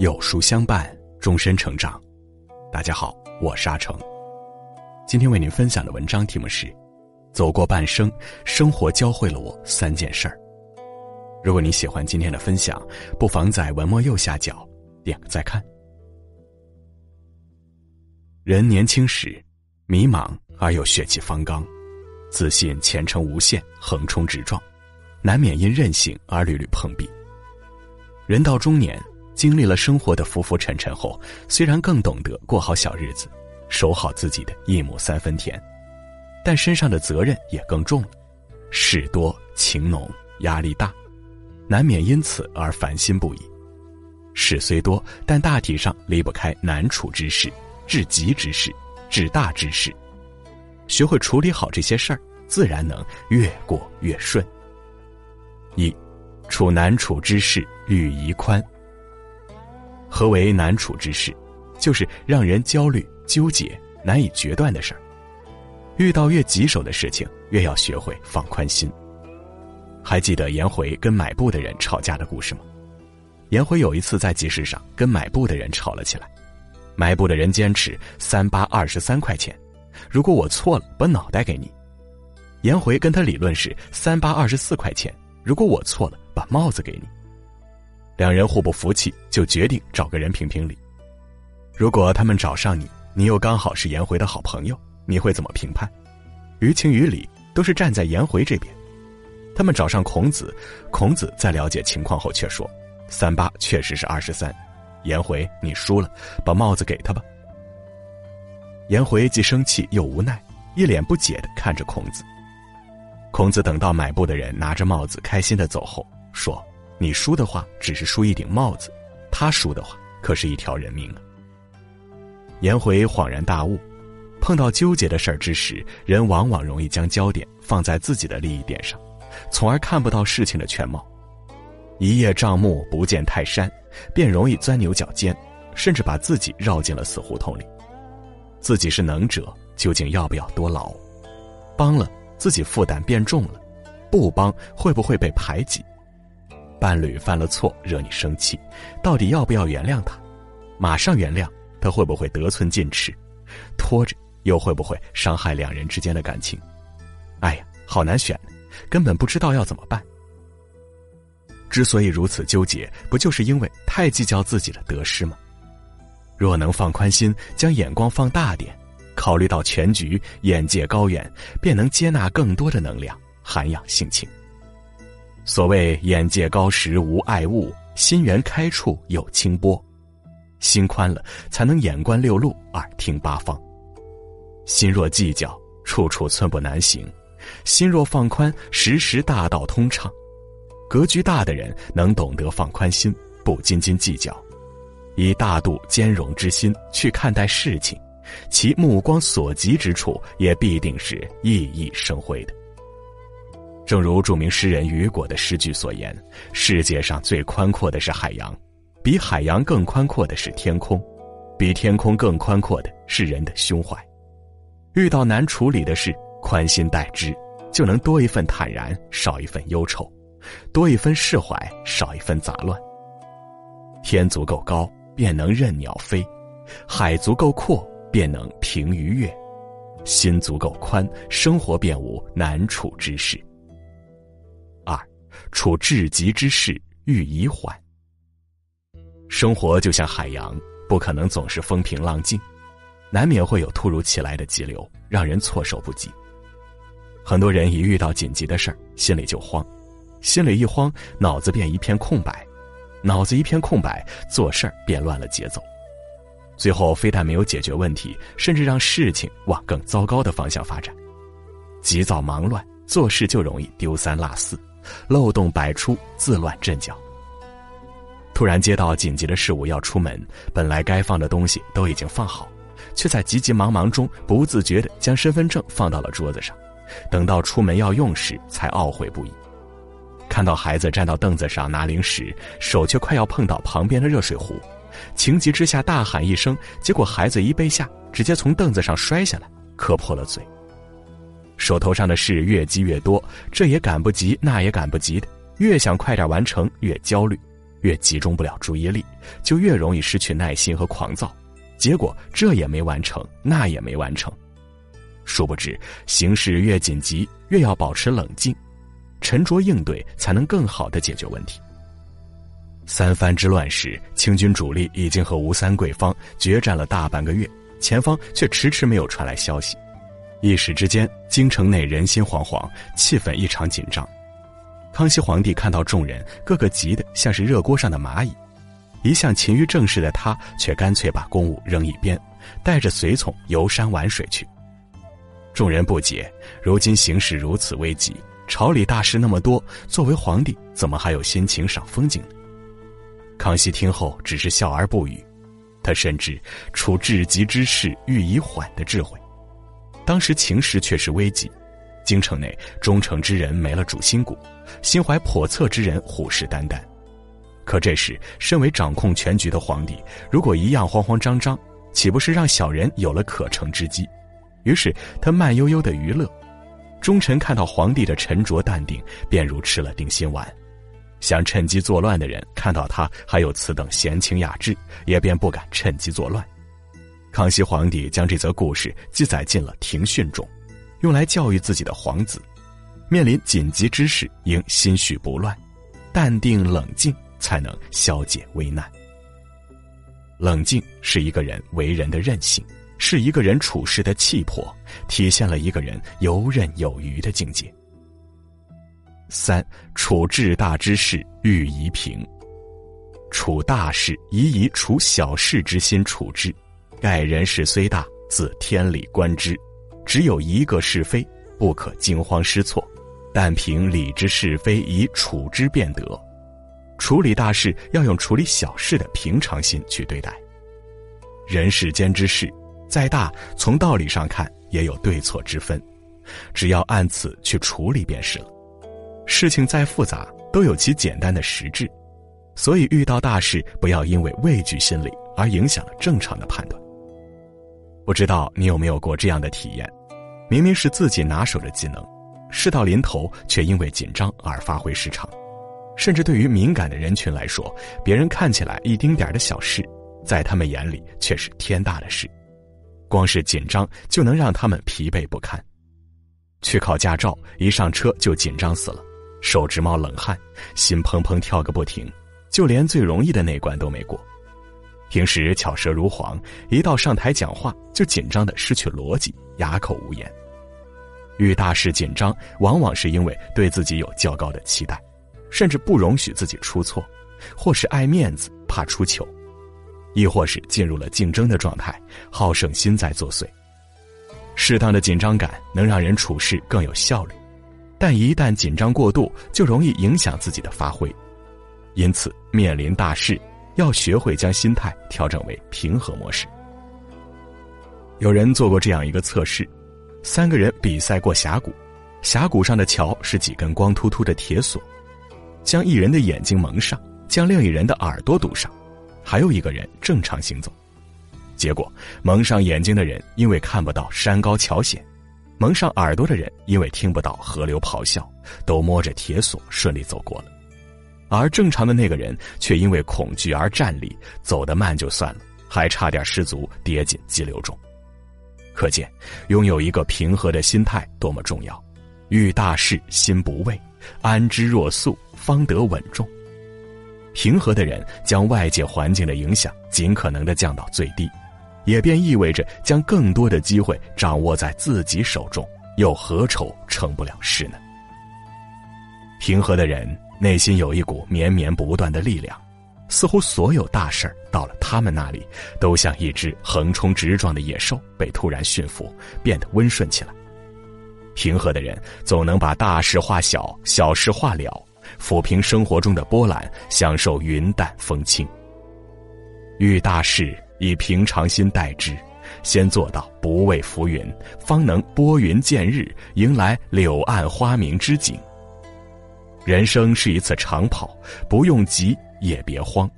有书相伴，终身成长。大家好，我是阿成。今天为您分享的文章题目是：走过半生，生活教会了我三件事儿。如果你喜欢今天的分享，不妨在文末右下角点个再看。人年轻时，迷茫而又血气方刚，自信前程无限，横冲直撞，难免因任性而屡屡碰壁。人到中年，经历了生活的浮浮沉沉后，虽然更懂得过好小日子，守好自己的一亩三分田，但身上的责任也更重了，事多情浓，压力大，难免因此而烦心不已。事虽多，但大体上离不开难处之事、至急之事、至大之事，学会处理好这些事儿，自然能越过越顺。一。处难处之事，虑宜宽。何为难处之事？就是让人焦虑、纠结、难以决断的事儿。遇到越棘手的事情，越要学会放宽心。还记得颜回跟买布的人吵架的故事吗？颜回有一次在集市上跟买布的人吵了起来，买布的人坚持三八二十三块钱，如果我错了，把脑袋给你。颜回跟他理论是三八二十四块钱。如果我错了，把帽子给你。两人互不服气，就决定找个人评评理。如果他们找上你，你又刚好是颜回的好朋友，你会怎么评判？于情于理，都是站在颜回这边。他们找上孔子，孔子在了解情况后却说：“三八确实是二十三。”颜回，你输了，把帽子给他吧。颜回既生气又无奈，一脸不解的看着孔子。孔子等到买布的人拿着帽子开心的走后，说：“你输的话只是输一顶帽子，他输的话可是一条人命啊。”颜回恍然大悟，碰到纠结的事儿之时，人往往容易将焦点放在自己的利益点上，从而看不到事情的全貌。一叶障目不见泰山，便容易钻牛角尖，甚至把自己绕进了死胡同里。自己是能者，究竟要不要多劳？帮了。自己负担变重了，不帮会不会被排挤？伴侣犯了错惹你生气，到底要不要原谅他？马上原谅他会不会得寸进尺？拖着又会不会伤害两人之间的感情？哎呀，好难选，根本不知道要怎么办。之所以如此纠结，不就是因为太计较自己的得失吗？若能放宽心，将眼光放大点。考虑到全局，眼界高远，便能接纳更多的能量，涵养性情。所谓眼界高时无爱物，心源开处有清波。心宽了，才能眼观六路，耳听八方。心若计较，处处寸步难行；心若放宽，时时大道通畅。格局大的人能懂得放宽心，不斤斤计较，以大度兼容之心去看待事情。其目光所及之处，也必定是熠熠生辉的。正如著名诗人雨果的诗句所言：“世界上最宽阔的是海洋，比海洋更宽阔的是天空，比天空更宽阔的是人的胸怀。遇到难处理的事，宽心待之，就能多一份坦然，少一份忧愁；多一分释怀，少一分杂乱。天足够高，便能任鸟飞；海足够阔。”便能平鱼跃，心足够宽，生活便无难处之事。处至急之事，欲以缓。生活就像海洋，不可能总是风平浪静，难免会有突如其来的急流，让人措手不及。很多人一遇到紧急的事儿，心里就慌，心里一慌，脑子便一片空白，脑子一片空白，做事儿便乱了节奏。最后非但没有解决问题，甚至让事情往更糟糕的方向发展。急躁忙乱，做事就容易丢三落四，漏洞百出，自乱阵脚。突然接到紧急的事物要出门，本来该放的东西都已经放好，却在急急忙忙中不自觉地将身份证放到了桌子上，等到出门要用时才懊悔不已。看到孩子站到凳子上拿零食，手却快要碰到旁边的热水壶。情急之下大喊一声，结果孩子一被吓，直接从凳子上摔下来，磕破了嘴。手头上的事越积越多，这也赶不及，那也赶不及的，越想快点完成，越焦虑，越集中不了注意力，就越容易失去耐心和狂躁，结果这也没完成，那也没完成。殊不知，形势越紧急，越要保持冷静，沉着应对，才能更好的解决问题。三藩之乱时，清军主力已经和吴三桂方决战了大半个月，前方却迟迟没有传来消息，一时之间，京城内人心惶惶，气氛异常紧张。康熙皇帝看到众人个个急得像是热锅上的蚂蚁，一向勤于政事的他，却干脆把公务扔一边，带着随从游山玩水去。众人不解，如今形势如此危急，朝里大事那么多，作为皇帝怎么还有心情赏风景呢？康熙听后只是笑而不语，他深知处至急之事欲以缓的智慧。当时情势确实危急，京城内忠诚之人没了主心骨，心怀叵测之人虎视眈眈。可这时，身为掌控全局的皇帝，如果一样慌慌张张，岂不是让小人有了可乘之机？于是他慢悠悠的娱乐，忠臣看到皇帝的沉着淡定，便如吃了定心丸。想趁机作乱的人看到他还有此等闲情雅致，也便不敢趁机作乱。康熙皇帝将这则故事记载进了庭训中，用来教育自己的皇子：面临紧急之事，应心绪不乱，淡定冷静，才能消解危难。冷静是一个人为人的韧性，是一个人处事的气魄，体现了一个人游刃有余的境界。三处治大之事，欲宜平。处大事，宜以处小事之心处之。盖人事虽大，自天理观之，只有一个是非，不可惊慌失措。但凭理之是非，以处之便得。处理大事要用处理小事的平常心去对待。人世间之事，再大，从道理上看也有对错之分，只要按此去处理便是了。事情再复杂，都有其简单的实质，所以遇到大事，不要因为畏惧心理而影响了正常的判断。不知道你有没有过这样的体验？明明是自己拿手的技能，事到临头却因为紧张而发挥失常。甚至对于敏感的人群来说，别人看起来一丁点的小事，在他们眼里却是天大的事。光是紧张就能让他们疲惫不堪。去考驾照，一上车就紧张死了。手直冒冷汗，心砰砰跳个不停，就连最容易的那关都没过。平时巧舌如簧，一到上台讲话就紧张的失去逻辑，哑口无言。遇大事紧张，往往是因为对自己有较高的期待，甚至不容许自己出错，或是爱面子怕出糗，亦或是进入了竞争的状态，好胜心在作祟。适当的紧张感能让人处事更有效率。但一旦紧张过度，就容易影响自己的发挥，因此面临大事，要学会将心态调整为平和模式。有人做过这样一个测试：三个人比赛过峡谷，峡谷上的桥是几根光秃秃的铁索，将一人的眼睛蒙上，将另一人的耳朵堵上，还有一个人正常行走。结果，蒙上眼睛的人因为看不到山高桥险。蒙上耳朵的人，因为听不到河流咆哮，都摸着铁索顺利走过了；而正常的那个人却因为恐惧而站立，走得慢就算了，还差点失足跌进激流中。可见，拥有一个平和的心态多么重要。遇大事心不畏，安之若素，方得稳重。平和的人将外界环境的影响尽可能的降到最低。也便意味着将更多的机会掌握在自己手中，又何愁成不了事呢？平和的人内心有一股绵绵不断的力量，似乎所有大事儿到了他们那里，都像一只横冲直撞的野兽被突然驯服，变得温顺起来。平和的人总能把大事化小，小事化了，抚平生活中的波澜，享受云淡风轻。遇大事。以平常心待之，先做到不畏浮云，方能拨云见日，迎来柳暗花明之景。人生是一次长跑，不用急也别慌，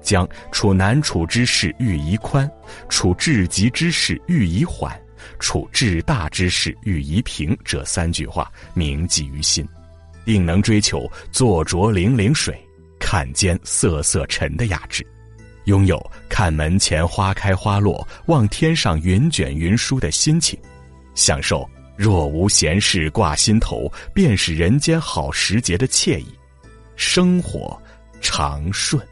将处难处之事欲宜宽，处至急之事欲宜缓，处至大之事欲宜平这三句话铭记于心，定能追求坐酌泠泠水，看间瑟瑟尘的雅致，拥有看门前花开花落，望天上云卷云舒的心情，享受若无闲事挂心头，便是人间好时节的惬意，生活长顺。